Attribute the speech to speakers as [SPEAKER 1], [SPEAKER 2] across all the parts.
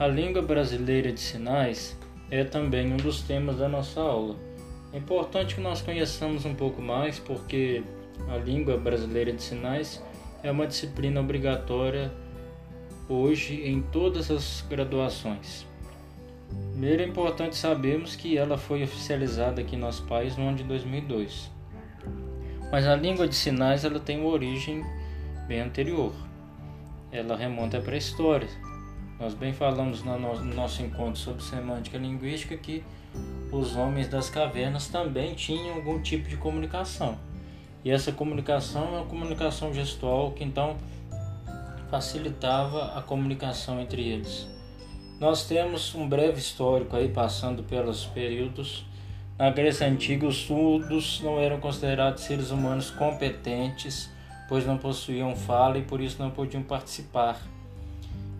[SPEAKER 1] A língua brasileira de sinais é também um dos temas da nossa aula. É importante que nós conheçamos um pouco mais porque a língua brasileira de sinais é uma disciplina obrigatória hoje em todas as graduações. Primeiro é importante sabermos que ela foi oficializada aqui em nosso país no ano de 2002. Mas a língua de sinais ela tem uma origem bem anterior. Ela remonta à pré-história. Nós bem falamos no nosso encontro sobre semântica linguística que os homens das cavernas também tinham algum tipo de comunicação. E essa comunicação é uma comunicação gestual que então facilitava a comunicação entre eles. Nós temos um breve histórico aí passando pelos períodos. Na Grécia Antiga, os surdos não eram considerados seres humanos competentes, pois não possuíam fala e por isso não podiam participar.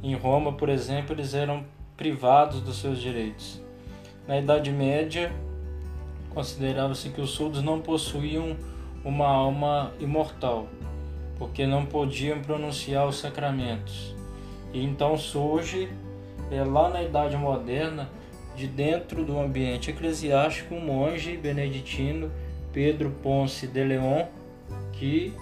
[SPEAKER 1] Em Roma, por exemplo, eles eram privados dos seus direitos. Na Idade Média, considerava-se que os surdos não possuíam uma alma imortal, porque não podiam pronunciar os sacramentos. E então surge, é, lá na Idade Moderna, de dentro do ambiente eclesiástico, um monge beneditino, Pedro Ponce de Leon, que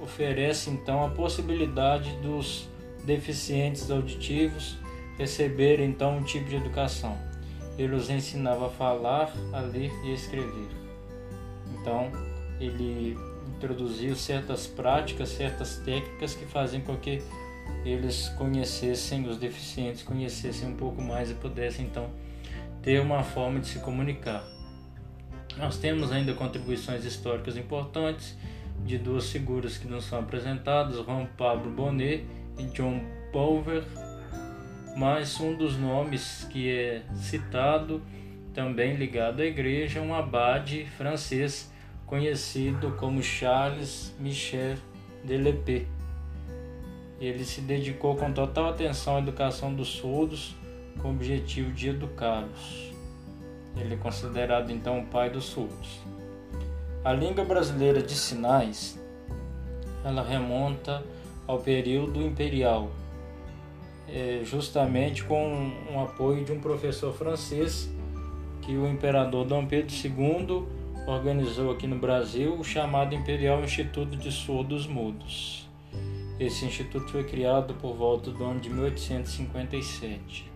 [SPEAKER 1] oferece então a possibilidade dos deficientes auditivos receberem então um tipo de educação. Ele os ensinava a falar, a ler e a escrever. Então, ele introduziu certas práticas, certas técnicas que fazem com que eles conhecessem, os deficientes conhecessem um pouco mais e pudessem então ter uma forma de se comunicar. Nós temos ainda contribuições históricas importantes de duas figuras que nos são apresentadas, Juan Pablo Bonet John Pulver, mas um dos nomes que é citado, também ligado à igreja, é um abade francês conhecido como Charles Michel Delepé. Ele se dedicou com total atenção à educação dos surdos, com o objetivo de educá-los. Ele é considerado então o pai dos surdos. A língua brasileira de sinais, ela remonta ao período imperial, é, justamente com um apoio de um professor francês que o imperador Dom Pedro II organizou aqui no Brasil o chamado Imperial Instituto de Surdos Mudos. Esse instituto foi criado por volta do ano de 1857.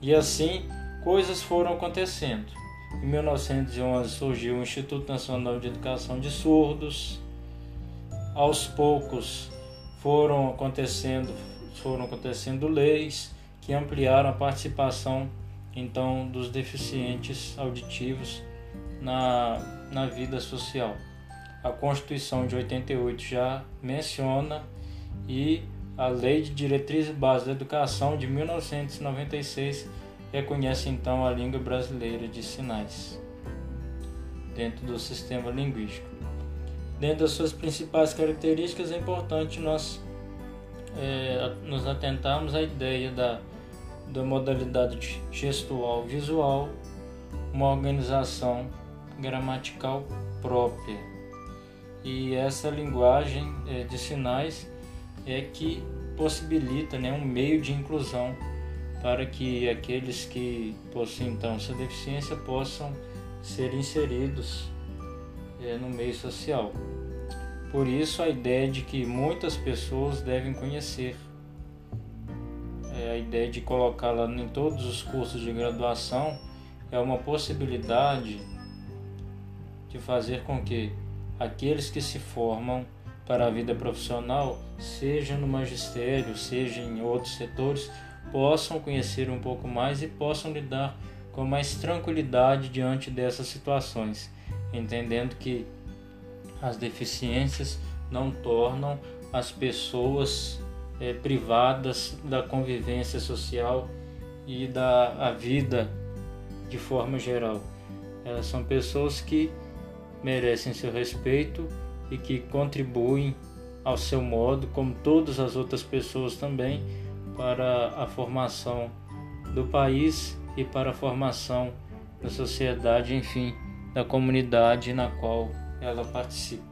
[SPEAKER 1] E assim, coisas foram acontecendo. Em 1911 surgiu o Instituto Nacional de Educação de Surdos. Aos poucos foram acontecendo, foram acontecendo leis que ampliaram a participação então dos deficientes auditivos na, na vida social. A Constituição de 88 já menciona e a Lei de Diretrizes Bases da Educação de 1996 reconhece então a língua brasileira de sinais dentro do sistema linguístico. Dentro das suas principais características é importante nós é, nos atentarmos à ideia da, da modalidade gestual visual, uma organização gramatical própria. E essa linguagem é, de sinais é que possibilita né, um meio de inclusão para que aqueles que possuem então essa deficiência possam ser inseridos é, no meio social. Por isso a ideia de que muitas pessoas devem conhecer, é a ideia de colocá-la em todos os cursos de graduação é uma possibilidade de fazer com que aqueles que se formam para a vida profissional, seja no magistério, seja em outros setores, possam conhecer um pouco mais e possam lidar com mais tranquilidade diante dessas situações, entendendo que as deficiências não tornam as pessoas é, privadas da convivência social e da vida de forma geral. Elas são pessoas que merecem seu respeito e que contribuem ao seu modo, como todas as outras pessoas também, para a formação do país e para a formação da sociedade, enfim, da comunidade na qual ela participa.